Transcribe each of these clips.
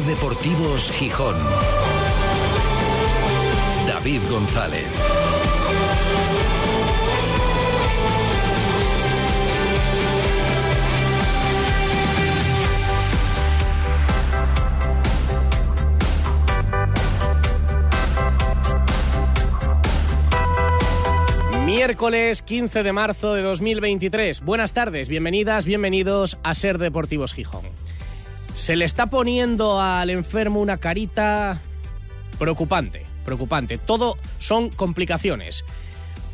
Deportivos Gijón. David González. Miércoles 15 de marzo de 2023. Buenas tardes, bienvenidas, bienvenidos a Ser Deportivos Gijón. Se le está poniendo al enfermo una carita preocupante, preocupante. Todo son complicaciones.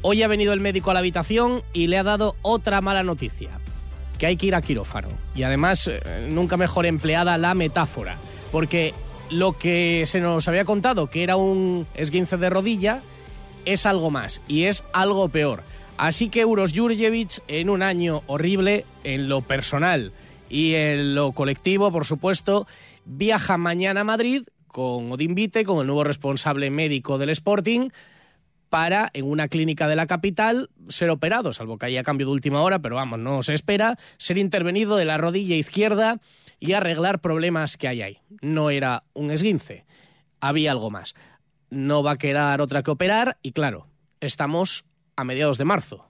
Hoy ha venido el médico a la habitación y le ha dado otra mala noticia, que hay que ir a quirófano. Y además, eh, nunca mejor empleada la metáfora, porque lo que se nos había contado, que era un esguince de rodilla, es algo más y es algo peor. Así que Uros Jurjevic, en un año horrible en lo personal y en lo colectivo, por supuesto, viaja mañana a Madrid con Odín Vite, con el nuevo responsable médico del Sporting, para, en una clínica de la capital, ser operado, salvo que haya cambio de última hora, pero vamos, no se espera, ser intervenido de la rodilla izquierda y arreglar problemas que hay ahí. No era un esguince, había algo más. No va a quedar otra que operar y claro, estamos a mediados de marzo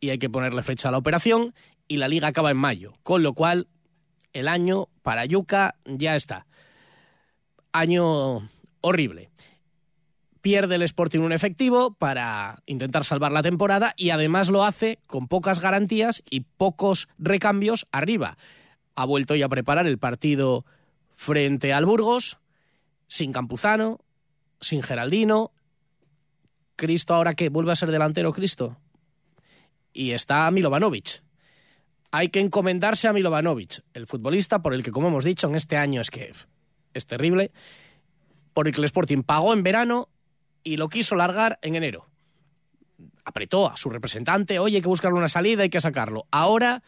y hay que ponerle fecha a la operación y la liga acaba en mayo, con lo cual el año para Yuca ya está. Año horrible. Pierde el Sporting un efectivo para intentar salvar la temporada y además lo hace con pocas garantías y pocos recambios arriba. Ha vuelto ya a preparar el partido frente al Burgos, sin Campuzano, sin Geraldino. Cristo ahora que vuelve a ser delantero Cristo. Y está Milovanovic hay que encomendarse a Milovanovic, el futbolista por el que, como hemos dicho, en este año es que es terrible, por el que el Sporting pagó en verano y lo quiso largar en enero. Apretó a su representante, oye, hay que buscarle una salida, hay que sacarlo. Ahora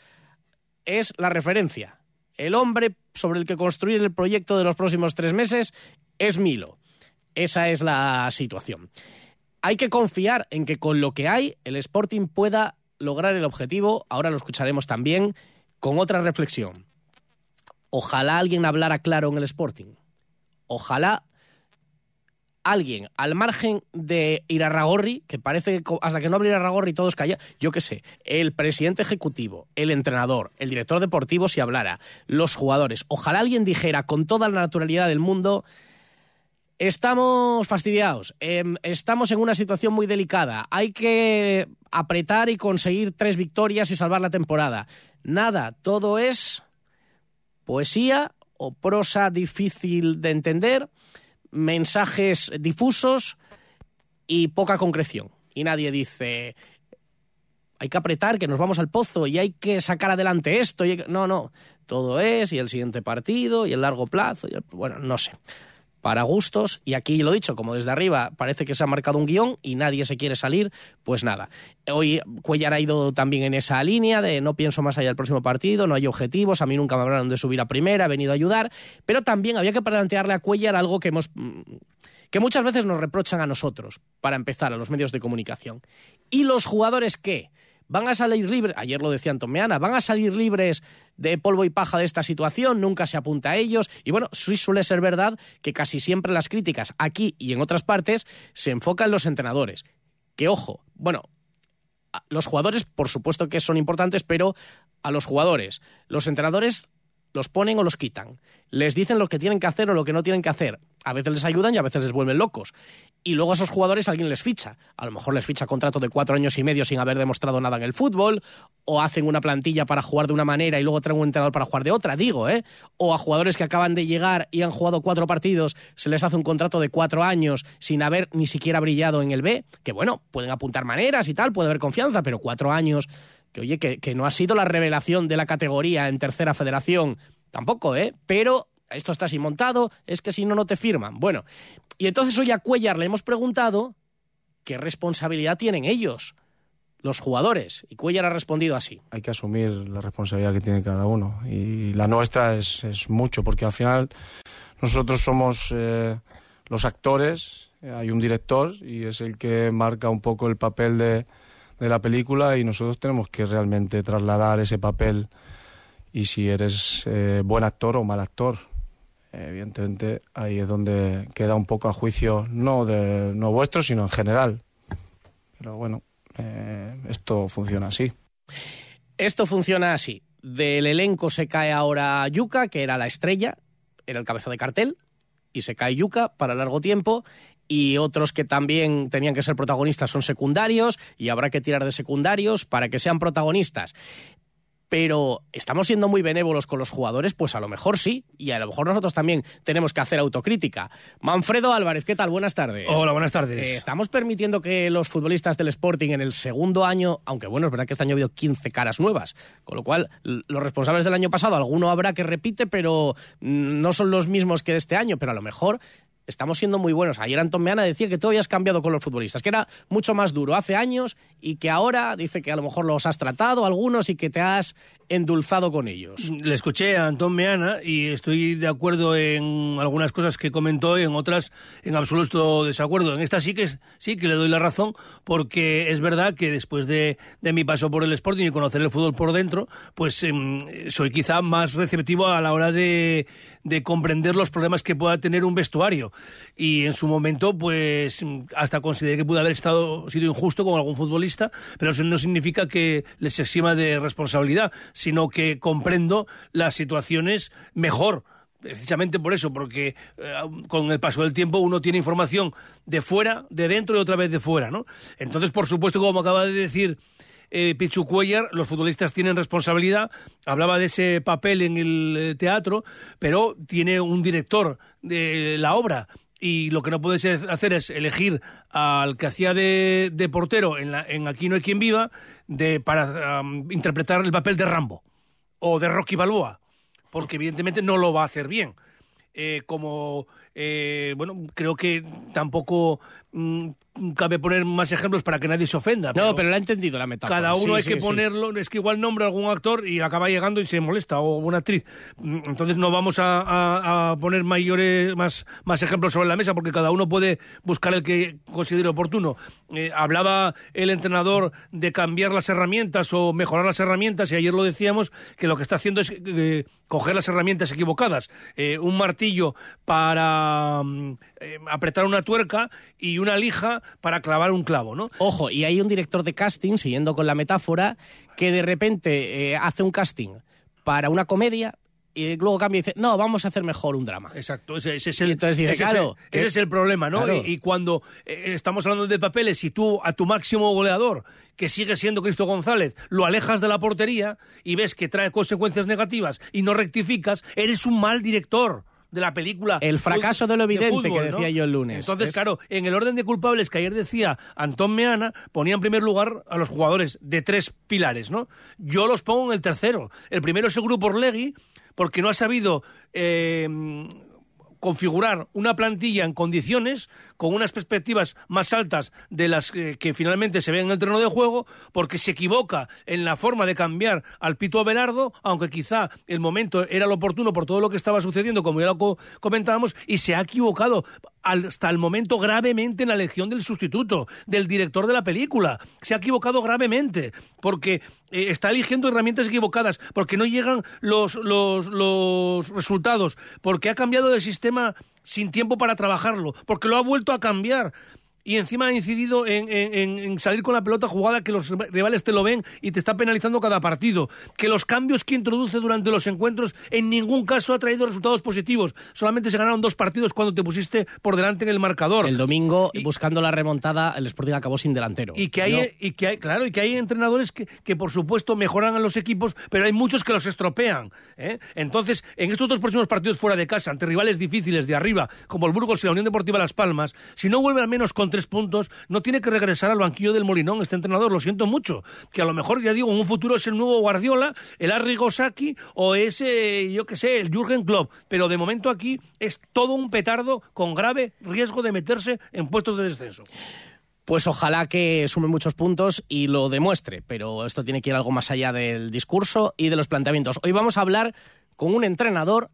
es la referencia. El hombre sobre el que construir el proyecto de los próximos tres meses es Milo. Esa es la situación. Hay que confiar en que con lo que hay el Sporting pueda lograr el objetivo, ahora lo escucharemos también, con otra reflexión. Ojalá alguien hablara claro en el Sporting. Ojalá alguien, al margen de Irarragorri, que parece que hasta que no hable Irarragorri todos callan, yo qué sé, el presidente ejecutivo, el entrenador, el director deportivo si hablara, los jugadores, ojalá alguien dijera con toda la naturalidad del mundo Estamos fastidiados, em, estamos en una situación muy delicada, hay que apretar y conseguir tres victorias y salvar la temporada. Nada, todo es poesía o prosa difícil de entender, mensajes difusos y poca concreción. Y nadie dice, hay que apretar, que nos vamos al pozo y hay que sacar adelante esto. No, no, todo es y el siguiente partido y el largo plazo. Y Bueno, no sé para gustos, y aquí lo he dicho, como desde arriba parece que se ha marcado un guion y nadie se quiere salir, pues nada. Hoy Cuellar ha ido también en esa línea de no pienso más allá del próximo partido, no hay objetivos, a mí nunca me hablaron de subir a primera, he venido a ayudar, pero también había que plantearle a Cuellar algo que hemos que muchas veces nos reprochan a nosotros, para empezar, a los medios de comunicación. ¿Y los jugadores qué? Van a salir libres, ayer lo decía Antomeana, van a salir libres de polvo y paja de esta situación, nunca se apunta a ellos. Y bueno, sí suele ser verdad que casi siempre las críticas aquí y en otras partes se enfocan en los entrenadores. Que ojo, bueno, los jugadores por supuesto que son importantes, pero a los jugadores, los entrenadores los ponen o los quitan. Les dicen lo que tienen que hacer o lo que no tienen que hacer. A veces les ayudan y a veces les vuelven locos. Y luego a esos jugadores alguien les ficha. A lo mejor les ficha contrato de cuatro años y medio sin haber demostrado nada en el fútbol. O hacen una plantilla para jugar de una manera y luego traen un entrenador para jugar de otra, digo, ¿eh? O a jugadores que acaban de llegar y han jugado cuatro partidos, se les hace un contrato de cuatro años sin haber ni siquiera brillado en el B. Que bueno, pueden apuntar maneras y tal, puede haber confianza, pero cuatro años que oye, que, no ha sido la revelación de la categoría en tercera federación, tampoco, ¿eh? Pero esto está así montado, es que si no, no te firman. Bueno, y entonces hoy a Cuellar le hemos preguntado qué responsabilidad tienen ellos, los jugadores, y Cuellar ha respondido así. Hay que asumir la responsabilidad que tiene cada uno, y la nuestra es, mucho, porque al final nosotros somos eh, los actores, hay un director y es el que marca un poco el papel de de la película y nosotros tenemos que realmente trasladar ese papel y si eres eh, buen actor o mal actor. Evidentemente ahí es donde queda un poco a juicio, no, de, no vuestro, sino en general. Pero bueno, eh, esto funciona así. Esto funciona así. Del elenco se cae ahora Yuka, que era la estrella, era el cabeza de cartel, y se cae Yuka para largo tiempo. Y otros que también tenían que ser protagonistas son secundarios, y habrá que tirar de secundarios para que sean protagonistas pero ¿estamos siendo muy benévolos con los jugadores? Pues a lo mejor sí, y a lo mejor nosotros también tenemos que hacer autocrítica. Manfredo Álvarez, ¿qué tal? Buenas tardes. Hola, buenas tardes. Eh, ¿Estamos permitiendo que los futbolistas del Sporting en el segundo año, aunque bueno, es verdad que este año ha habido 15 caras nuevas, con lo cual los responsables del año pasado, alguno habrá que repite, pero mm, no son los mismos que de este año, pero a lo mejor estamos siendo muy buenos. Ayer Antón Meana decía que tú habías cambiado con los futbolistas, que era mucho más duro hace años y que ahora dice que a lo mejor los has tratado algunos y que te has endulzado con ellos. Le escuché a Antón Meana y estoy de acuerdo en algunas cosas que comentó y en otras en absoluto desacuerdo. En esta sí que sí que le doy la razón porque es verdad que después de, mi paso por el Sporting y conocer el fútbol por dentro, pues em, soy quizá más receptivo a la hora de, de comprender los problemas que pueda tener un vestuario. Y en su momento, pues hasta consideré que pudo haber estado sido injusto con algún futbolista, pero eso no significa que les exima de responsabilidad, sino que comprendo las situaciones mejor precisamente por eso, porque eh, con el paso del tiempo uno tiene información de fuera, de dentro y otra vez de fuera, ¿no? Entonces, por supuesto, como acaba de decir eh, Pichu Cuellar, los futbolistas tienen responsabilidad. Hablaba de ese papel en el eh, teatro, pero tiene un director de la obra y lo que no puede hacer es elegir al que hacía de, portero en, en, Aquí no hay quien viva de, para interpretar el papel de Rambo o de Rocky Balboa, porque evidentemente no lo va a hacer bien. Eh, como, eh, bueno, creo que tampoco mm, cabe poner más ejemplos para que nadie se ofenda. No, pero, lo ha entendido la metáfora. Cada uno hay que ponerlo, es que igual nombra algún actor y acaba llegando y se molesta, o una actriz. Mm, entonces no vamos a, poner mayores, más, más ejemplos sobre la mesa, porque cada uno puede buscar el que considere oportuno. Eh, hablaba el entrenador de cambiar las herramientas o mejorar las herramientas, y ayer lo decíamos, que lo que está haciendo es eh, coger las herramientas equivocadas. Eh, un martillo para mm, apretar una tuerca y una lija para clavar un clavo, ¿no? Ojo, y hay un director de casting, siguiendo con la metáfora, que de repente eh, hace un casting para una comedia y luego cambia y dice, no, vamos a hacer mejor un drama. Exacto, ese, es el, ese, es el problema, ¿no? Y, cuando eh, estamos hablando de papeles y tú a tu máximo goleador, que sigue siendo Cristo González, lo alejas de la portería y ves que trae consecuencias negativas y no rectificas, eres un mal director de la película. El fracaso de lo evidente que decía yo el lunes. Entonces, claro, en el orden de culpables que ayer decía Antón Meana, ponía en primer lugar a los jugadores de tres pilares, ¿no? Yo los pongo en el tercero. El primero es el grupo Orlegui, porque no ha sabido eh, configurar una plantilla en condiciones con unas perspectivas más altas de las que, finalmente se ven en el terreno de juego, porque se equivoca en la forma de cambiar al Pito Abelardo, aunque quizá el momento era lo oportuno por todo lo que estaba sucediendo, como ya lo comentábamos, y se ha equivocado hasta el momento gravemente en la elección del sustituto, del director de la película. Se ha equivocado gravemente, porque eh, está eligiendo herramientas equivocadas, porque no llegan los, los, los resultados, porque ha cambiado de sistema sin tiempo para trabajarlo, porque lo ha vuelto a cambiar y encima ha incidido en, salir con la pelota jugada que los rivales te lo ven y te está penalizando cada partido. Que los cambios que introduce durante los encuentros en ningún caso ha traído resultados positivos. Solamente se ganaron dos partidos cuando te pusiste por delante en el marcador. El domingo, buscando la remontada, el Sporting acabó sin delantero. Y que hay, y que hay claro, y que hay entrenadores que, que, por supuesto mejoran a los equipos, pero hay muchos que los estropean. ¿eh? Entonces, en estos dos próximos partidos fuera de casa, ante rivales difíciles de arriba, como el Burgos y la Unión Deportiva Las Palmas, si no vuelve al menos con tres puntos, no tiene que regresar al banquillo del Molinón este entrenador, lo siento mucho, que a lo mejor, ya digo, en un futuro es el nuevo Guardiola, el Arrigo Saki o ese, yo qué sé, el Jürgen Klopp, pero de momento aquí es todo un petardo con grave riesgo de meterse en puestos de descenso. Pues ojalá que sume muchos puntos y lo demuestre, pero esto tiene que ir algo más allá del discurso y de los planteamientos. Hoy vamos a hablar con un entrenador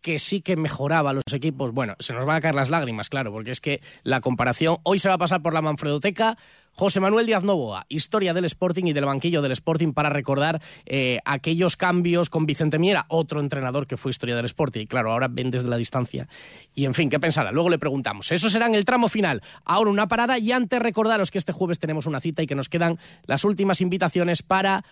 que sí que mejoraba los equipos. Bueno, se nos van a caer las lágrimas, claro, porque es que la comparación hoy se va a pasar por la Manfredoteca. José Manuel Díaz Novoa, historia del Sporting y del banquillo del Sporting para recordar eh, aquellos cambios con Vicente Miera, otro entrenador que fue historia del Sporting. Y claro, ahora ven desde la distancia. Y en fin, ¿qué pensará? Luego le preguntamos. Eso será en el tramo final. Ahora una parada y antes recordaros que este jueves tenemos una cita y que nos quedan las últimas invitaciones para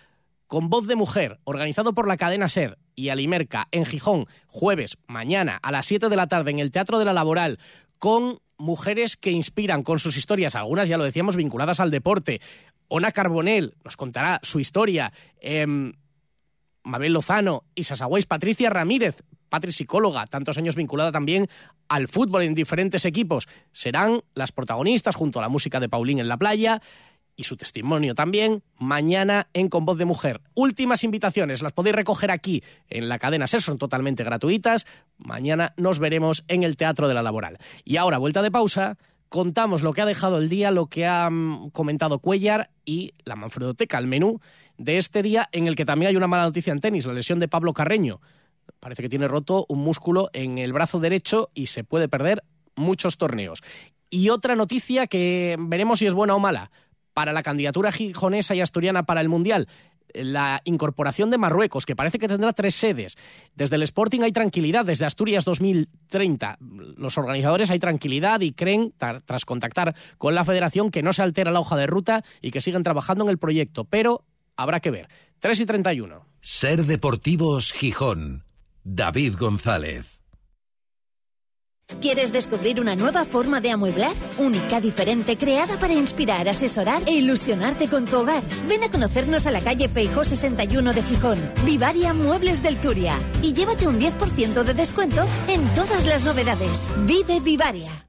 con voz de mujer, organizado por la cadena SER y Alimerca en Gijón, jueves, mañana a las 7 de la tarde en el Teatro de la Laboral, con mujeres que inspiran con sus historias, algunas ya lo decíamos vinculadas al deporte. Ona Carbonell nos contará su historia. Em, Mabel Lozano, y Sasagüeis, Patricia Ramírez, patri psicóloga, tantos años vinculada también al fútbol en diferentes equipos, serán las protagonistas junto a la música de Paulín en la playa y su testimonio también mañana en Con Voz de Mujer. Últimas invitaciones, las podéis recoger aquí en la cadena SER, son totalmente gratuitas. Mañana nos veremos en el Teatro de la Laboral. Y ahora, vuelta de pausa, contamos lo que ha dejado el día, lo que ha comentado Cuellar y la Manfredoteca, el menú de este día en el que también hay una mala noticia en tenis, la lesión de Pablo Carreño. Parece que tiene roto un músculo en el brazo derecho y se puede perder muchos torneos. Y otra noticia que veremos si es buena o mala para la candidatura gijonesa y asturiana para el Mundial la incorporación de Marruecos, que parece que tendrá tres sedes. Desde el Sporting hay tranquilidad, desde Asturias 2030. Los organizadores hay tranquilidad y creen, tras contactar con la federación, que no se altera la hoja de ruta y que siguen trabajando en el proyecto. Pero habrá que ver. 3 y 31. Ser Deportivos Gijón. David González. ¿Quieres descubrir una nueva forma de amueblar? Única, diferente, creada para inspirar, asesorar e ilusionarte con tu hogar. Ven a conocernos a la calle Feijó 61 de Gijón. Vivaria Muebles del Turia. Y llévate un 10% de descuento en todas las novedades. Vive Vivaria.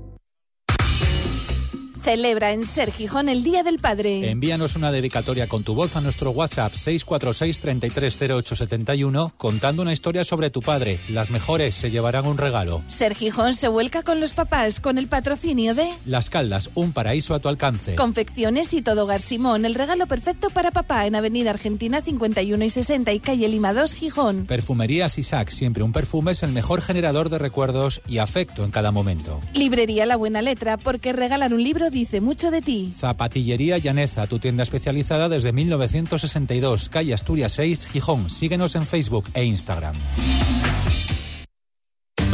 Celebra en Ser Gijón el Día del Padre. Envíanos una dedicatoria con tu voz a nuestro WhatsApp 646-330871 contando una historia sobre tu padre. Las mejores se llevarán un regalo. Ser Gijón se vuelca con los papás con el patrocinio de Las Caldas, un paraíso a tu alcance. Confecciones y todo Gar Simón, el regalo perfecto para papá en Avenida Argentina 51 y 60 y calle Lima 2, Gijón. Perfumerías Isaac, siempre un perfume es el mejor generador de recuerdos y afecto en cada momento. Librería La Buena Letra, porque regalar un libro dice mucho de ti. Zapatillería Llaneza, tu tienda especializada desde 1962, calle Asturias 6, Gijón. Síguenos en Facebook e Instagram.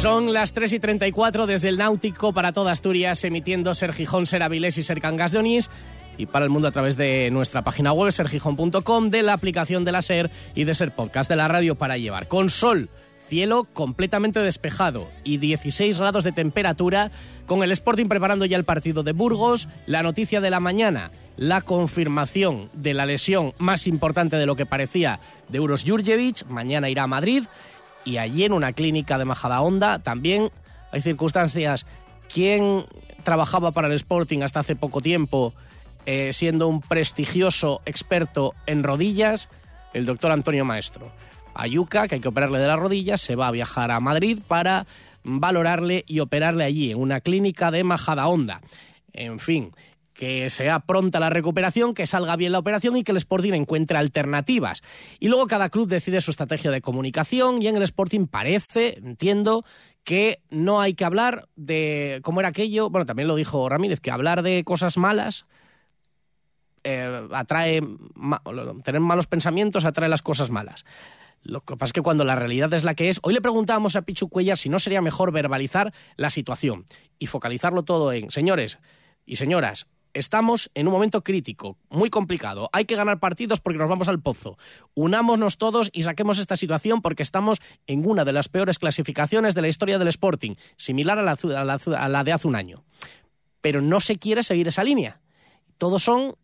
Son las 3 y 34 desde el Náutico para toda Asturias, emitiendo Ser Gijón, Ser y Ser Cangas de Onís. Y para el mundo a través de nuestra página web, sergijón.com, de la aplicación de la Ser y de Ser Podcast de la radio para llevar. Con sol, cielo completamente despejado y 16 grados de temperatura, con el Sporting preparando ya el partido de Burgos, la noticia de la mañana, la confirmación de la lesión más importante de lo que parecía de Uros Jurjevic, mañana irá a Madrid, y allí en una clínica de Majadahonda también hay circunstancias. ¿Quién trabajaba para el Sporting hasta hace poco tiempo, eh, siendo un prestigioso experto en rodillas? El doctor Antonio Maestro. Ayuca, que hay que operarle de las rodillas, se va a viajar a Madrid para valorarle y operarle allí, en una clínica de Majadahonda. En fin, que sea pronta la recuperación, que salga bien la operación y que el Sporting encuentre alternativas. Y luego cada club decide su estrategia de comunicación y en el Sporting parece, entiendo, que no hay que hablar de cómo era aquello, bueno, también lo dijo Ramírez, que hablar de cosas malas eh, atrae, tener malos pensamientos atrae las cosas malas. Lo que pasa es que cuando la realidad es la que es, hoy le preguntábamos a Pichu Cuellar si no sería mejor verbalizar la situación y focalizarlo todo en, señores y señoras, estamos en un momento crítico, muy complicado. Hay que ganar partidos porque nos vamos al pozo. Unámonos todos y saquemos esta situación porque estamos en una de las peores clasificaciones de la historia del Sporting, similar a la, de hace un año. Pero no se quiere seguir esa línea. Todos son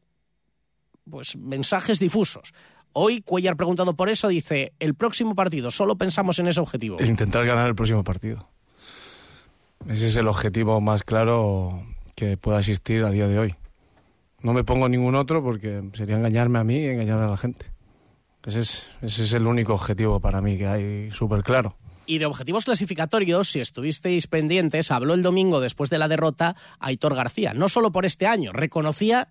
pues mensajes difusos. Hoy Cuellar preguntado por eso dice, el próximo partido, solo pensamos en ese objetivo. Intentar ganar el próximo partido. Ese es el objetivo más claro que pueda existir a día de hoy. No me pongo ningún otro porque sería engañarme a mí y engañar a la gente. Ese es, ese es el único objetivo para mí que hay súper claro. Y de objetivos clasificatorios, si estuvisteis pendientes, habló el domingo después de la derrota Aitor García. No solo por este año, reconocía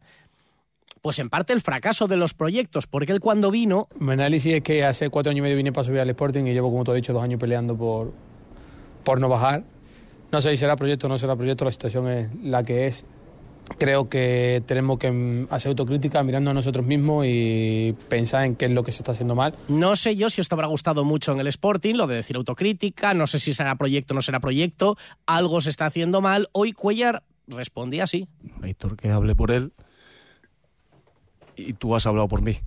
pues en parte el fracaso de los proyectos, porque él cuando vino... Mi análisis es que hace cuatro años y medio vine para subir al Sporting y llevo, como te he dicho, dos años peleando por, por no bajar. No sé si será proyecto o no será proyecto, la situación es la que es. Creo que tenemos que hacer autocrítica mirando a nosotros mismos y pensar en qué es lo que se está haciendo mal. No sé yo si esto habrá gustado mucho en el Sporting, lo de decir autocrítica, no sé si será proyecto o no será proyecto, algo se está haciendo mal. Hoy Cuellar respondía así. Héctor, que hable por él y tú has hablado por mí.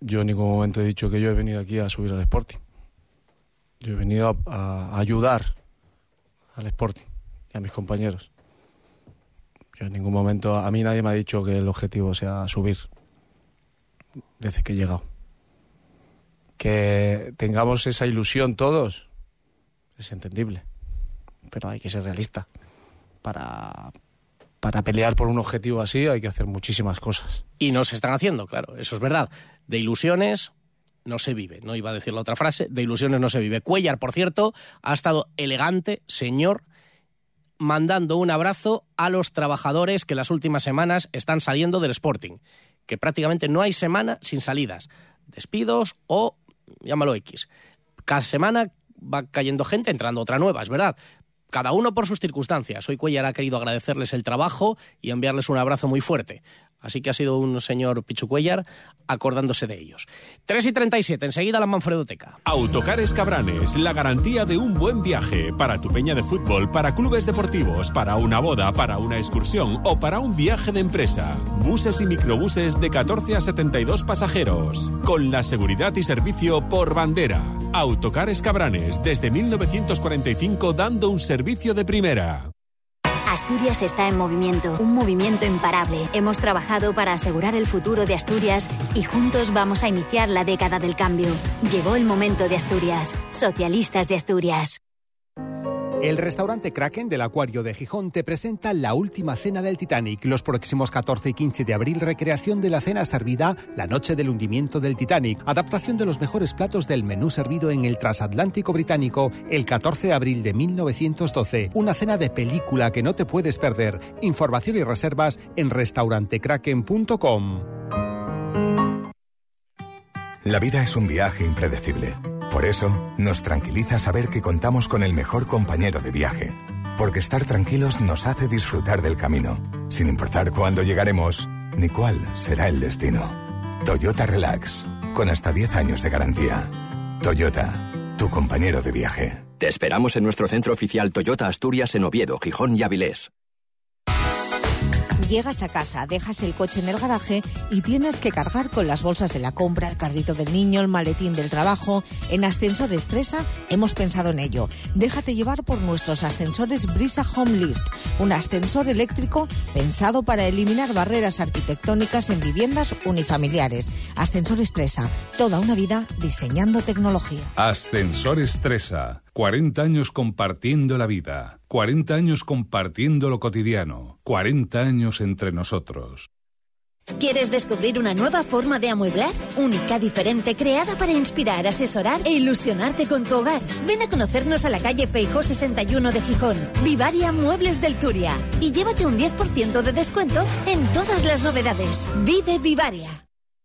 Yo en ningún momento he dicho que yo he venido aquí a subir al Sporting. Yo he venido a, ayudar al Sporting y a mis compañeros. Yo en ningún momento, a mí nadie me ha dicho que el objetivo sea subir desde que he llegado. Que tengamos esa ilusión todos es entendible, pero hay que ser realista. Para, para pelear por un objetivo así hay que hacer muchísimas cosas. Y no se están haciendo, claro, eso es verdad. De ilusiones no se vive, no iba a decir la otra frase, de ilusiones no se vive. Cuellar, por cierto, ha estado elegante, señor, mandando un abrazo a los trabajadores que las últimas semanas están saliendo del Sporting, que prácticamente no hay semana sin salidas, despidos o llámalo X. Cada semana va cayendo gente, entrando otra nueva, es verdad, cada uno por sus circunstancias. Hoy Cuellar ha querido agradecerles el trabajo y enviarles un abrazo muy fuerte. Así que ha sido un señor Pichu Cuellar acordándose de ellos. 3 y 37, enseguida la Manfredoteca. Autocares Cabranes, la garantía de un buen viaje para tu peña de fútbol, para clubes deportivos, para una boda, para una excursión o para un viaje de empresa. Buses y microbuses de 14 a 72 pasajeros, con la seguridad y servicio por bandera. Autocares Cabranes, desde 1945 dando un servicio de primera. Asturias está en movimiento, un movimiento imparable. Hemos trabajado para asegurar el futuro de Asturias y juntos vamos a iniciar la década del cambio. Llegó el momento de Asturias, socialistas de Asturias. El restaurante Kraken del Acuario de Gijón te presenta la última cena del Titanic. Los próximos 14 y 15 de abril, recreación de la cena servida la noche del hundimiento del Titanic. Adaptación de los mejores platos del menú servido en el transatlántico británico el 14 de abril de 1912. Una cena de película que no te puedes perder. Información y reservas en restaurantekraken.com. La vida es un viaje impredecible por eso, nos tranquiliza saber que contamos con el mejor compañero de viaje. Porque estar tranquilos nos hace disfrutar del camino, sin importar cuándo llegaremos ni cuál será el destino. Toyota Relax, con hasta 10 años de garantía. Toyota, tu compañero de viaje. Te esperamos en nuestro centro oficial Toyota Asturias en Oviedo, Gijón y Avilés. Llegas a casa, dejas el coche en el garaje y tienes que cargar con las bolsas de la compra, el carrito del niño, el maletín del trabajo. En Ascensor Estresa hemos pensado en ello. Déjate llevar por nuestros ascensores Brisa Home Lift, un ascensor eléctrico pensado para eliminar barreras arquitectónicas en viviendas unifamiliares. Ascensor Estresa, toda una vida diseñando tecnología. Ascensor Estresa 40 años compartiendo la vida, 40 años compartiendo lo cotidiano, 40 años entre nosotros. ¿Quieres descubrir una nueva forma de amueblar? Única, diferente, creada para inspirar, asesorar e ilusionarte con tu hogar. Ven a conocernos a la calle Feijó 61 de Gijón. Vivaria Muebles del Turia. Y llévate un 10% de descuento en todas las novedades. Vive Vivaria.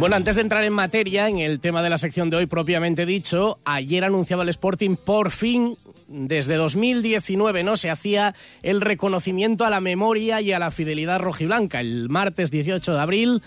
Bueno, antes de entrar en materia, en el tema de la sección de hoy propiamente dicho, ayer anunciaba el Sporting por fin, desde 2019, ¿no? Se hacía el reconocimiento a la memoria y a la fidelidad rojiblanca. El martes 18 de abril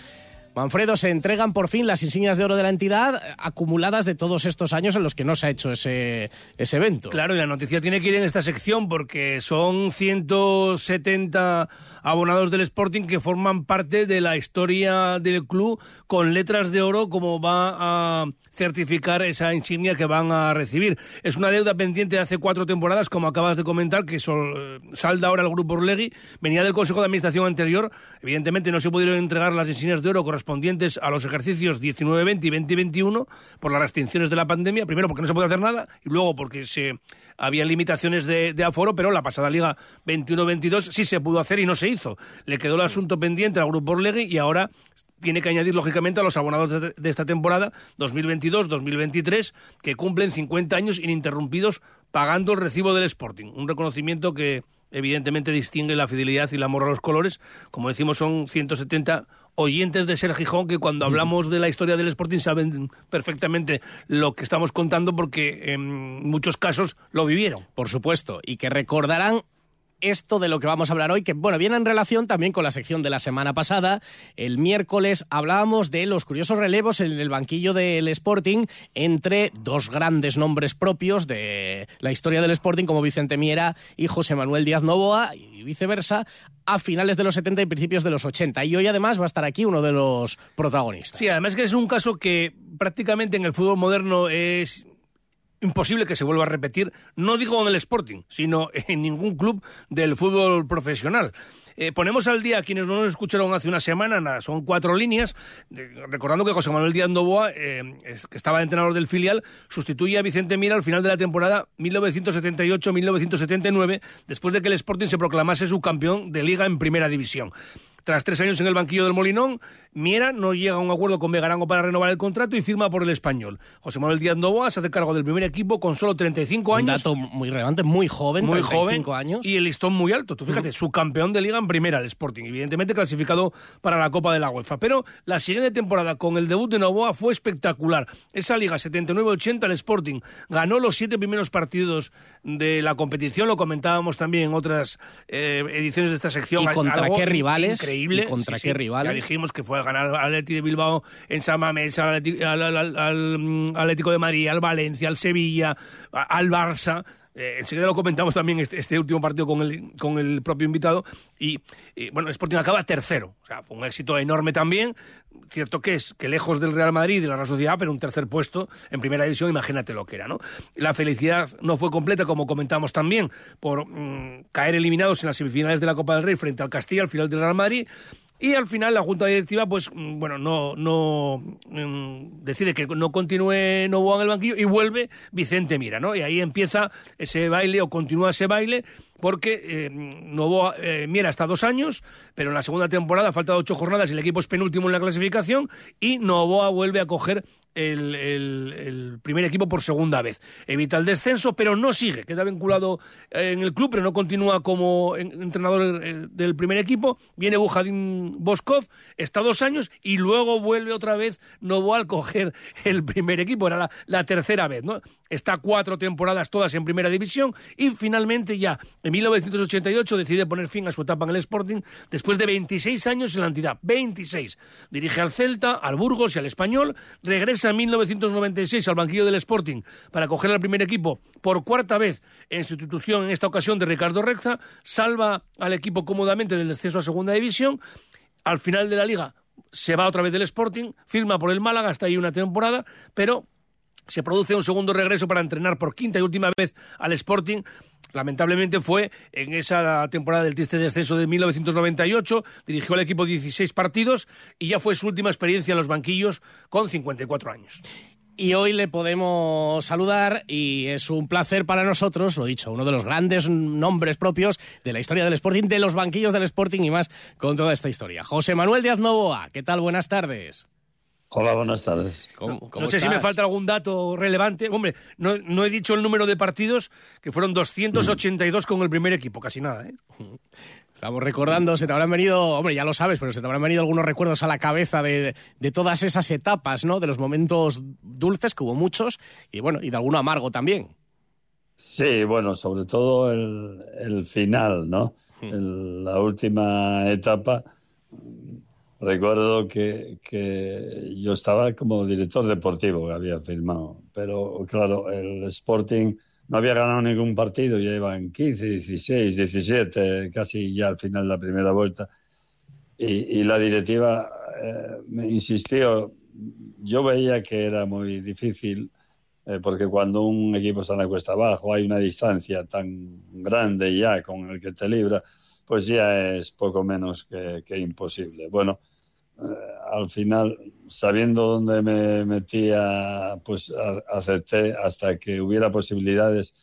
Manfredo, se entregan por fin las insignias de oro de la entidad acumuladas de todos estos años en los que no se ha hecho ese, ese evento. Claro, y la noticia tiene que ir en esta sección porque son 170 abonados del Sporting que forman parte de la historia del club con letras de oro como va a certificar esa insignia que van a recibir. Es una deuda pendiente de hace cuatro temporadas, como acabas de comentar, que sol, salda ahora el grupo Orlegui. Venía del Consejo de Administración anterior. Evidentemente no se pudieron entregar las insignias de oro correspondientes a los ejercicios 19-20 y 20-21 por las restricciones de la pandemia. Primero porque no se puede hacer nada y luego porque se había limitaciones de, de aforo, pero la pasada Liga 21-22 sí se pudo hacer y no se hizo. Le quedó el asunto pendiente al Grupo Orlegui y ahora tiene que añadir, lógicamente, a los abonados de, de esta temporada 2022-2023, que cumplen 50 años ininterrumpidos pagando el recibo del Sporting. Un reconocimiento que evidentemente distingue la fidelidad y el amor a los colores. Como decimos, son 170 oyentes de Ser Gijón que cuando hablamos de la historia del Sporting saben perfectamente lo que estamos contando porque en muchos casos lo vivieron. Por supuesto, y que recordarán esto de lo que vamos a hablar hoy, que bueno, viene en relación también con la sección de la semana pasada. El miércoles hablábamos de los curiosos relevos en el banquillo del Sporting entre dos grandes nombres propios de la historia del Sporting, como Vicente Miera y José Manuel Díaz Novoa, y viceversa, a finales de los 70 y principios de los 80. Y hoy además va a estar aquí uno de los protagonistas. Sí, además que es un caso que prácticamente en el fútbol moderno es imposible que se vuelva a repetir, no digo en el Sporting, sino en ningún club del fútbol profesional. Eh, ponemos al día a quienes no nos escucharon hace una semana, nada, son cuatro líneas, recordando que José Manuel Díaz Novoa, eh, que estaba entrenador del filial, sustituye a Vicente Mira al final de la temporada 1978-1979, después de que el Sporting se proclamase subcampeón de liga en primera división. Tras tres años en el banquillo del Molinón, Miera no llega a un acuerdo con Megarango para renovar el contrato y firma por el español. José Manuel Díaz Novoa se hace cargo del primer equipo con solo 35 años. Un dato muy relevante, muy joven, muy 35 joven, años. Y el listón muy alto. Tú fíjate, uh -huh. su campeón de liga en primera, el Sporting. Evidentemente clasificado para la Copa de la UEFA. Pero la siguiente temporada con el debut de Novoa fue espectacular. Esa liga 79-80, el Sporting ganó los siete primeros partidos de la competición. Lo comentábamos también en otras eh, ediciones de esta sección. ¿Y contra Algo qué rivales? Increíble. ¿Y contra Sí, qué sí. rivales? Ya dijimos que fue a ganar al Atleti de Bilbao en San Mamés, al, Atleti- al- al- al- mm, Atlético de Madrid, al Valencia, al Sevilla, al Barça. Eh, enseguida lo comentamos también este, este último partido con el, con el propio invitado. Y, y, bueno, Sporting acaba tercero. O sea, fue un éxito enorme también. Cierto que es que lejos del Real Madrid y de la Real Sociedad, pero un tercer puesto en primera división, imagínate lo que era, ¿no? La felicidad no fue completa, como comentamos también, por mm, caer eliminados en las semifinales de la Copa del Rey frente al Castilla, al final del Real Madrid. Y al final la Junta Directiva, pues, mm, bueno, no, no mm, decide que no continúe Novoa en el banquillo y vuelve Vicente Mira, ¿no? Y ahí empieza ese baile o continúa ese baile porque eh, Novoa, eh, Miera está dos años, pero en la segunda temporada falta ocho jornadas y el equipo es penúltimo en la clasificación y Novoa vuelve a coger el, el- primer equipo por segunda vez. Evita el descenso, pero no sigue. Queda vinculado eh, en el club, pero no continúa como en- entrenador eh, del primer equipo. Viene Bujadín Boskov, está dos años y luego vuelve otra vez Novoa al coger el primer equipo. Era la, la tercera vez, ¿no? Está cuatro temporadas todas en primera división y finalmente ya en 1988 decide poner fin a su etapa en el Sporting después de 26 años en la entidad. 26. Dirige al Celta, al Burgos y al Español. Regresa en 1996 al banquillo del Sporting para coger al primer equipo por cuarta vez en sustitución en esta ocasión de Ricardo Reza. Salva al equipo cómodamente del descenso a segunda división. Al final de la liga se va otra vez del Sporting, firma por el Málaga hasta ahí una temporada, pero se produce un segundo regreso para entrenar por quinta y última vez al Sporting. Lamentablemente fue en esa temporada del triste descenso de 1998, dirigió al equipo 16 partidos y ya fue su última experiencia en los banquillos con 54 años. Y hoy le podemos saludar y es un placer para nosotros, lo dicho, uno de los grandes nombres propios de la historia del Sporting, de los banquillos del Sporting y más con toda esta historia. José Manuel Díaz Novoa, ¿qué tal? Buenas tardes. Hola, buenas tardes. ¿Cómo, cómo no sé si me falta algún dato relevante. Hombre, no, no he dicho el número de partidos, que fueron 282 con el primer equipo, casi nada. ¿eh? Estamos recordando, se te habrán venido, hombre, ya lo sabes, pero se te habrán venido algunos recuerdos a la cabeza de, de todas esas etapas, ¿no? De los momentos dulces, que hubo muchos, y bueno, y de alguno amargo también. Sí, bueno, sobre todo el, el final, ¿no? El- la última etapa. Recuerdo que, que yo estaba como director deportivo que había firmado, pero claro, el Sporting no había ganado ningún partido, ya iban 15, 16, 17, casi ya al final de la primera vuelta. Y, y la directiva eh, me insistió, yo veía que era muy difícil, eh, porque cuando un equipo está en la cuesta abajo hay una distancia tan grande ya con el que te libra, pues ya es poco menos que, que imposible. Bueno, al final, sabiendo dónde me metía, pues acepté hasta que hubiera posibilidades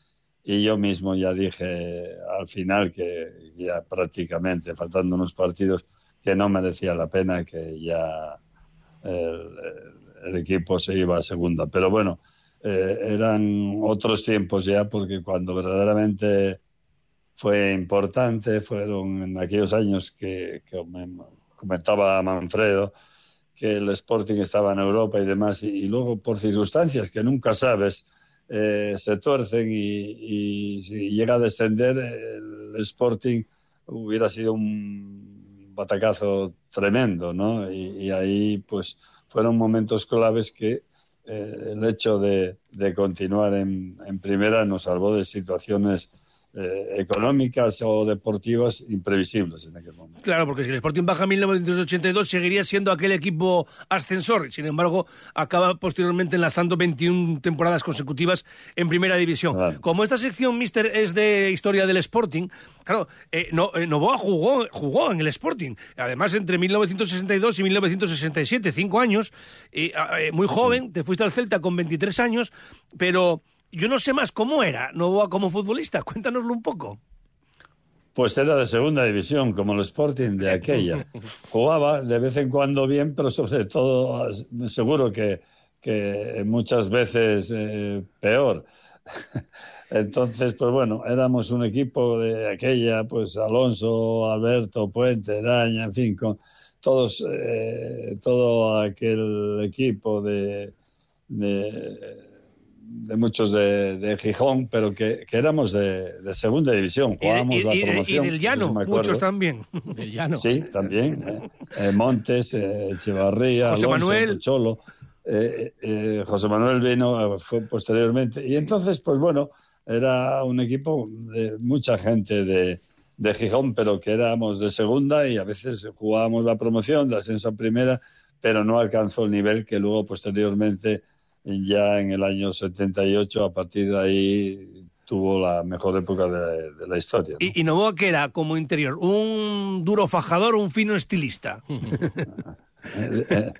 y yo mismo ya dije al final que ya prácticamente, faltando unos partidos, que no merecía la pena, que ya el, el equipo se iba a segunda. Pero bueno, eh, eran otros tiempos ya porque cuando verdaderamente fue importante fueron en aquellos años que, que me comentaba Manfredo que el Sporting estaba en Europa y demás y, luego por circunstancias que nunca sabes eh, se tuercen y, si llega a descender el Sporting hubiera sido un batacazo tremendo, ¿no? Y, y ahí pues fueron momentos claves que eh, el hecho de, de continuar en, en primera nos salvó de situaciones eh, económicas o deportivas imprevisibles en aquel momento. Claro, porque si el Sporting baja en 1982 seguiría siendo aquel equipo ascensor. Sin embargo, acaba posteriormente enlazando 21 temporadas consecutivas en primera división. Como esta sección, Mister, es de historia del Sporting, claro, eh, no, eh, Novoa jugó, jugó en el Sporting. Además, entre 1962 y 1967, cinco años, y, eh, muy joven, te fuiste al Celta con 23 años, pero yo no sé más cómo era Novoa como futbolista. Cuéntanoslo un poco. Pues era de segunda división, como el Sporting de aquella. Jugaba de vez en cuando bien, pero sobre todo seguro que, que muchas veces eh, peor. Entonces, pues bueno, éramos un equipo de aquella, pues Alonso, Alberto, Puente, Daña, en fin, con todos, eh, todo aquel equipo de, de, de muchos de, de, Gijón, pero que, que éramos de, de, segunda división, jugábamos y, y, la y, promoción. Y del llano, si muchos también. Del llano. Sí, también. Eh, eh, Montes, eh, Echevarría, José Alonso, Manuel. Cholo. Eh, José Manuel vino fue posteriormente. Y entonces, pues bueno, era un equipo de mucha gente de, de Gijón, pero que éramos de segunda y a veces jugábamos la promoción de ascenso a primera, pero no alcanzó el nivel que luego posteriormente, ya en el año 78, a partir de ahí tuvo la mejor época de, de la historia. ¿no? Y, y Novoa, que era como interior? ¿Un duro fajador o un fino estilista? Eh,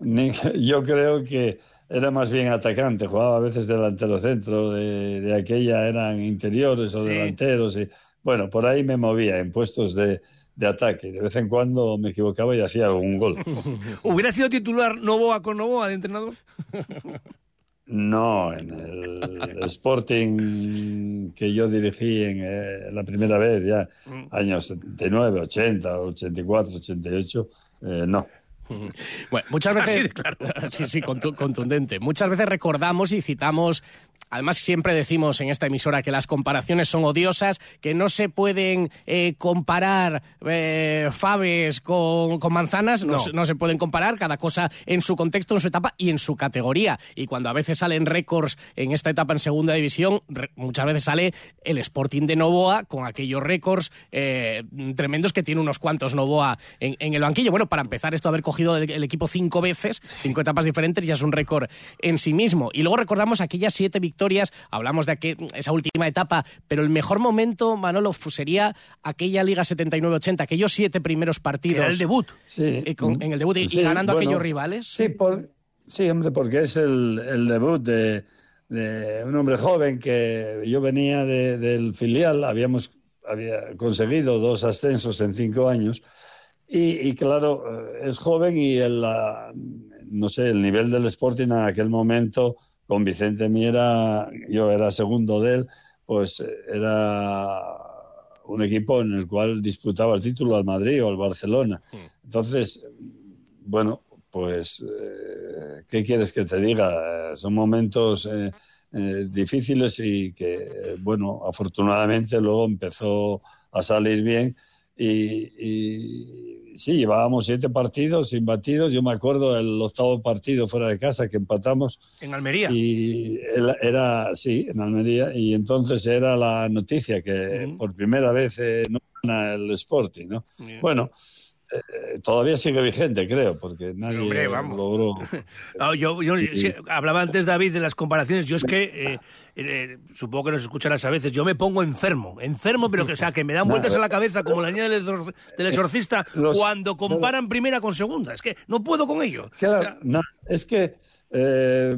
Yo creo que era más bien atacante, jugaba a veces delantero centro, de, de aquella eran interiores o Sí. delanteros. Y, bueno, por ahí me movía en puestos de, de ataque. De vez en cuando me equivocaba y hacía algún gol. ¿Hubiera sido titular Novoa con Novoa de entrenador? No, en el Sporting que yo dirigí en eh, la primera vez, ya años 79, 80, 84, 88, eh, no. Bueno, muchas veces. Así de claro. sí, sí, contu- contundente. Muchas veces recordamos y citamos Además, siempre decimos en esta emisora que las comparaciones son odiosas, que no se pueden eh, comparar eh, faves con, con manzanas, no. No. se- no se pueden comparar, cada cosa en su contexto, en su etapa y en su categoría. Y cuando a veces salen récords en esta etapa en segunda división, muchas veces sale el Sporting de Novoa con aquellos récords eh, tremendos que tiene unos cuantos Novoa en, en el banquillo. Bueno, para empezar, esto haber cogido el, el equipo cinco veces, cinco etapas diferentes, ya es un récord en sí mismo. Y luego recordamos aquellas siete victorias, hablamos de aquel- esa última etapa, pero el mejor momento, Manolo, sería aquella Liga 79-80, aquellos siete primeros partidos. Era el debut. Sí. eh, con- en el debut y, y Sí, ganando a bueno, aquellos rivales. Sí, por, sí, hombre, porque es el, el debut de, de un hombre joven que yo venía de- del filial, habíamos había conseguido dos ascensos en cinco años y, y claro, eh, es joven y el, no sé, el nivel del Sporting en aquel momento con Vicente Miera, yo era segundo de él, pues eh, era un equipo en el cual disputaba el título al Madrid o al Barcelona. Entonces, bueno, pues, eh, ¿qué quieres que te diga? Son momentos eh, eh, difíciles y que, bueno, afortunadamente luego empezó a salir bien y, y sí, llevábamos siete partidos sin batidos. Yo me acuerdo el octavo partido fuera de casa que empatamos En Almería. y era, sí, en Almería, y entonces era la noticia que por primera vez eh, no gana el Sporting, ¿no? Bueno, eh, todavía sigue vigente, creo, porque nadie hombre, vamos. logró. Ah, yo, yo- Y- sí, hablaba antes David de las comparaciones. Yo es que eh, eh, supongo que nos escucharás a veces. Yo me pongo enfermo, enfermo, pero que o sea que me dan vueltas eh, a la cabeza como la niña del, exor- del exorcista Los- cuando comparan primera con segunda. Es que no puedo con ello. Claro, no, es que eh,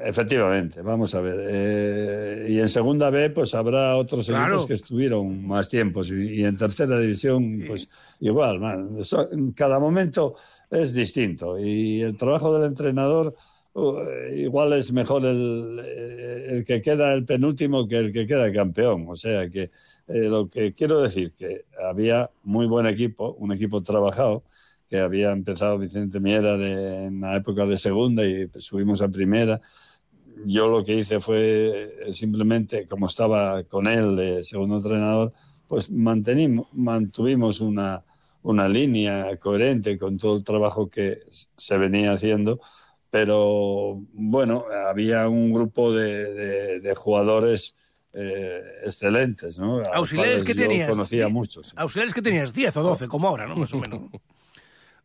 efectivamente, vamos a ver. eh, y en segunda B, pues habrá otros Claro. equipos que estuvieron más tiempos. Y, y en tercera división, pues igual. man, eso- en cada momento es distinto. Y el trabajo del entrenador. uh, igual es mejor el, eh, el que queda el penúltimo que el que queda campeón. O sea que eh, lo que quiero decir que había muy buen equipo, un equipo trabajado, que había empezado Vicente Miera de- en la época de segunda y subimos a primera. Yo lo que hice fue eh, simplemente, como estaba con él de segundo entrenador, pues mantenimos, mantuvimos una, una línea coherente con todo el trabajo que se venía haciendo, pero bueno, había un grupo de, de- de jugadores eh, excelentes, ¿no? Auxiliares que tenías. conocía muchos. Auxiliares que tenías 10 o 12, como ahora, ¿no? Más o menos.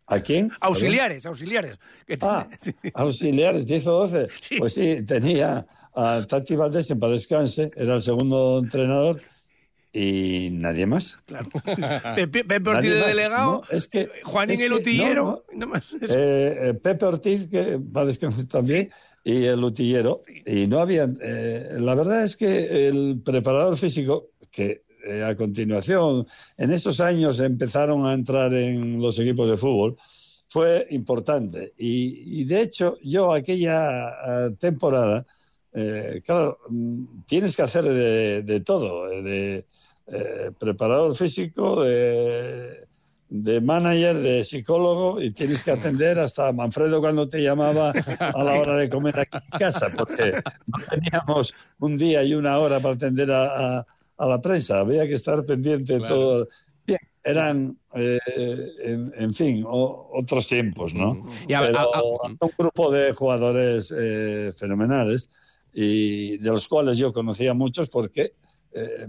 ¿A quién? Auxiliares, auxiliares. Que Ah, auxiliares, 10 o 12. Pues sí, tenía a Tati Valdés en paz descanse, era el segundo entrenador y nadie más. Claro. Pepe, Ortiz de delegado, No, es que, Juanín es el utillero. no, no. más. Eh, eh, Pepe Ortiz, que descanse también, y el utillero. Y no había. eh, la verdad es que el preparador físico, que eh, a continuación, en esos años empezaron a entrar en los equipos de fútbol, fue importante. Y, de hecho, yo aquella eh, temporada, eh, claro, mm, tienes que hacer de, todo, eh, de preparador físico, de, de manager, de psicólogo, y tienes que atender hasta Manfredo cuando te llamaba a la hora de comer aquí en casa, porque no teníamos un día y una hora para atender a- a la prensa, había que estar pendiente de Claro. todo. Bien, eran, eh, en, en fin, o- otros tiempos, ¿no? Y a- Pero a- a- había un grupo de jugadores eh, fenomenales y de los cuales yo conocía muchos porque eh,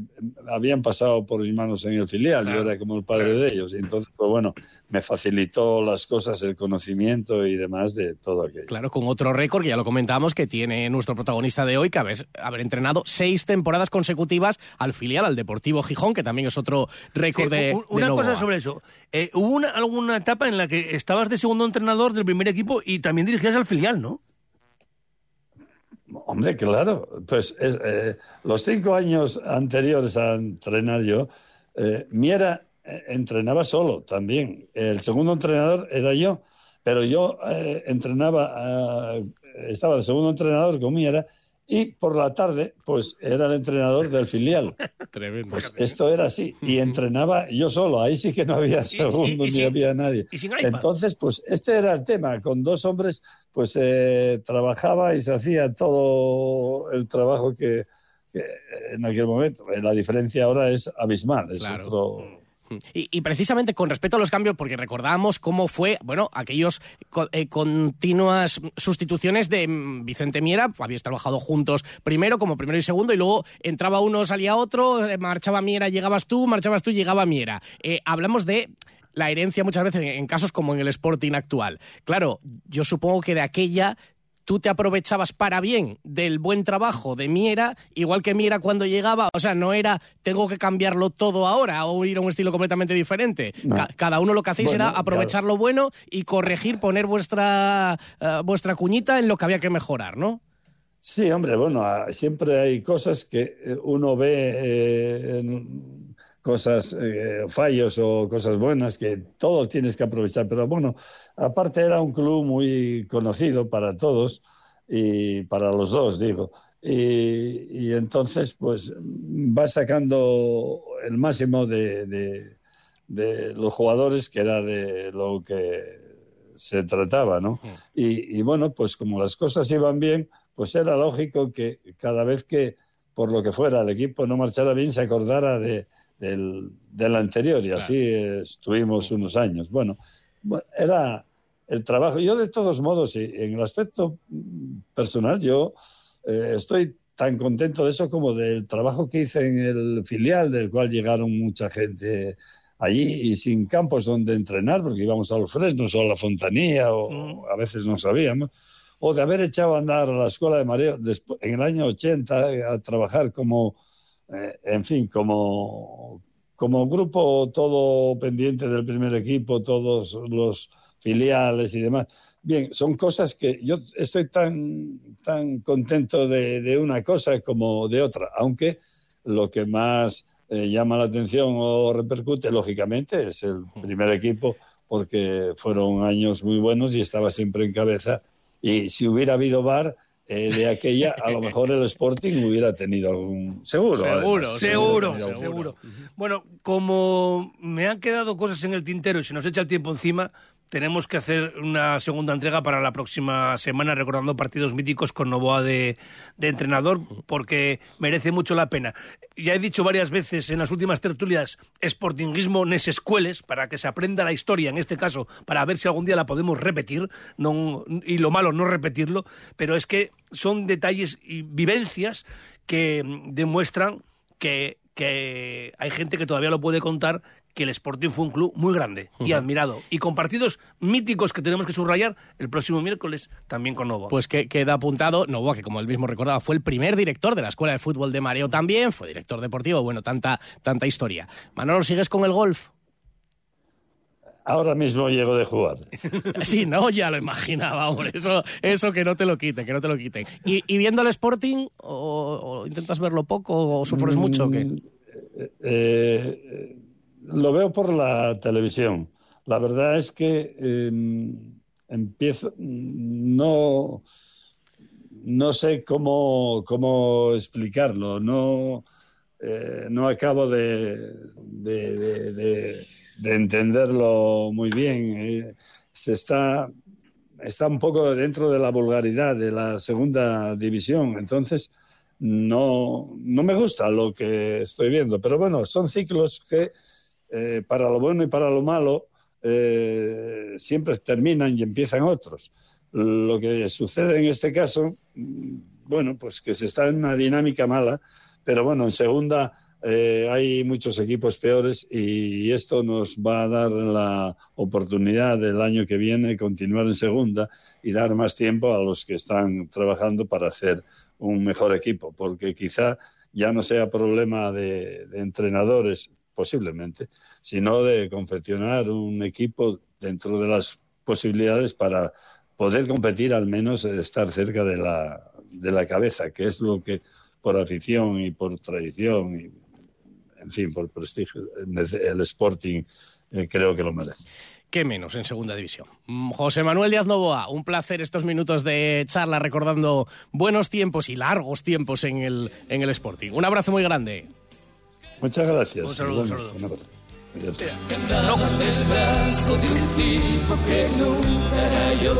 habían pasado por mis manos en el filial, yo era como el padre de ellos, y entonces, pues bueno, me facilitó las cosas, el conocimiento y demás de todo aquello. Claro, con otro récord que ya lo comentábamos que tiene nuestro protagonista de hoy, que haber, haber entrenado seis temporadas consecutivas al filial, al Deportivo Gijón, que también es otro récord Sí, de, una cosa sobre eso. Eh, ¿Hubo una- alguna etapa en la que estabas de segundo entrenador del primer equipo y también dirigías al filial, no? Hombre, claro, pues es, eh, los cinco años anteriores a entrenar yo, eh, Miera eh, entrenaba solo también. El segundo entrenador era yo, pero yo eh, entrenaba, estaba de segundo entrenador con Miera y por la tarde, pues era el entrenador del filial. Tremendo. Pues esto era así. Y entrenaba yo solo. Ahí sí que no había segundo ni sin- había nadie. y sin iPad. Entonces, pues este era el tema. Con dos hombres, pues eh, trabajaba y se hacía todo el trabajo que, que en aquel momento. La diferencia ahora es abismal. Es Claro. otro. Y, precisamente con respecto a los cambios, porque recordamos cómo fue, bueno, aquellos eh, continuas sustituciones de mm, Vicente Miera, habíais trabajado juntos primero como primero y segundo, y luego entraba uno, salía otro, eh, marchaba Miera, llegabas tú, marchabas tú, llegaba Miera. Eh, hablamos de la herencia muchas veces en casos como en el Sporting actual. Claro, yo supongo que de aquella tú te aprovechabas para bien del buen trabajo de Miera, igual que Miera cuando llegaba, o sea, no era tengo que cambiarlo todo ahora o ir a un estilo completamente diferente. No. Ca- cada uno lo que hacéis Bueno, era aprovechar lo bueno y corregir, poner vuestra, eh, vuestra cuñita en lo que había que mejorar, ¿no? Sí, hombre, bueno, siempre hay cosas que eh, uno ve, eh, en cosas, eh, fallos o cosas buenas que todo tienes que aprovechar. Pero bueno, aparte era un club muy conocido para todos y para los dos, digo. Y, y entonces, pues, va sacando el máximo de, de- de los jugadores, que era de lo que se trataba, ¿no? Y, y bueno, pues como las cosas iban bien, pues era lógico que cada vez que, por lo que fuera, el equipo no marchara bien, se acordara de, del, del anterior y así eh, estuvimos unos años. Bueno, bu- era el trabajo. Yo de todos modos, en el aspecto mm, personal, yo eh, estoy tan contento de eso como del trabajo que hice en el filial, del cual llegaron mucha gente allí y sin campos donde entrenar, porque íbamos a los Fresnos o a la Fontanía, o a veces no sabíamos, o de haber echado a andar a la escuela de mareo en el año 80 eh, a trabajar como, eh, en fin, como, como grupo todo pendiente del primer equipo, todos los filiales y demás. Bien, son cosas que yo estoy tan, tan contento de, de una cosa como de otra, aunque lo que más eh, llama la atención o repercute, lógicamente, es el primer equipo, porque fueron años muy buenos y estaba siempre en cabeza. Y si hubiera habido VAR eh, de aquella, a lo mejor el Sporting hubiera tenido algún... Seguro. seguro, hubiera tenido seguro. Bueno, como me han quedado cosas en el tintero y se nos echa el tiempo encima, tenemos que hacer una segunda entrega para la próxima semana recordando partidos míticos con Novoa de, entrenador porque merece mucho la pena. Ya he dicho varias veces en las últimas tertulias sportinguismo nes escueles para que se aprenda la historia, en este caso, para ver si algún día la podemos repetir y lo malo no repetirlo, pero es que son detalles y vivencias que demuestran que hay gente que todavía lo puede contar que el Sporting fue un club muy grande y admirado. Y con partidos míticos que tenemos que subrayar el próximo miércoles también con Novo. Pues que queda apuntado Novoa, que como él mismo recordaba, fue el primer director de la Escuela de Fútbol de Mareo también, fue director deportivo, bueno, tanta, tanta historia. Manolo, ¿sigues con el golf? Ahora mismo llego de jugar. Sí, no, ya lo imaginaba, hombre. Eso, eso que no te lo quiten, que no te lo quiten. ¿Y, y viendo el Sporting, o, o intentas verlo poco, o sufres mucho o qué? Eh, lo veo por la televisión. La verdad es que eh, empiezo, no, no sé cómo, cómo explicarlo, no, eh, no acabo de entenderlo muy bien. Eh, se está, está un poco dentro de la vulgaridad de la segunda división, entonces no, no me gusta lo que estoy viendo, pero bueno, son ciclos que eh, para lo bueno y para lo malo eh, siempre terminan y empiezan otros. Lo que sucede en este caso, mm, bueno, pues que se está en una dinámica mala, pero bueno, en segunda eh, hay muchos equipos peores y esto nos va a dar la oportunidad del año que viene continuar en segunda y dar más tiempo a los que están trabajando para hacer un mejor equipo, porque quizá ya no sea problema de, de entrenadores, posiblemente, sino de confeccionar un equipo dentro de las posibilidades para poder competir, al menos estar cerca de la, de la cabeza, que es lo que por afición y por tradición y, en fin, por prestigio, el Sporting eh, creo que lo merece. qué menos en segunda división. José Manuel Díaz Novoa, un placer estos minutos de charla recordando buenos tiempos y largos tiempos en el, en el Sporting. Un abrazo muy grande. Muchas gracias. Un saludo, un Bueno, saludo. un abrazo. Adiós. el brazo de un tipo que nunca era yo.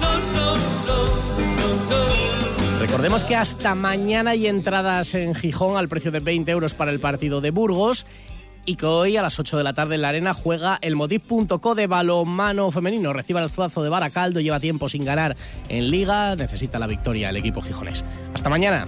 No, no, no, no, no. Recordemos que hasta mañana hay entradas en Gijón al precio de 20 euros para el partido de Burgos y que hoy a las 8 de la tarde en la arena juega el Modip.co de balonmano femenino. Recibe el zuazo de Baracaldo, lleva tiempo sin ganar en liga, necesita la victoria el equipo gijonés. Hasta mañana.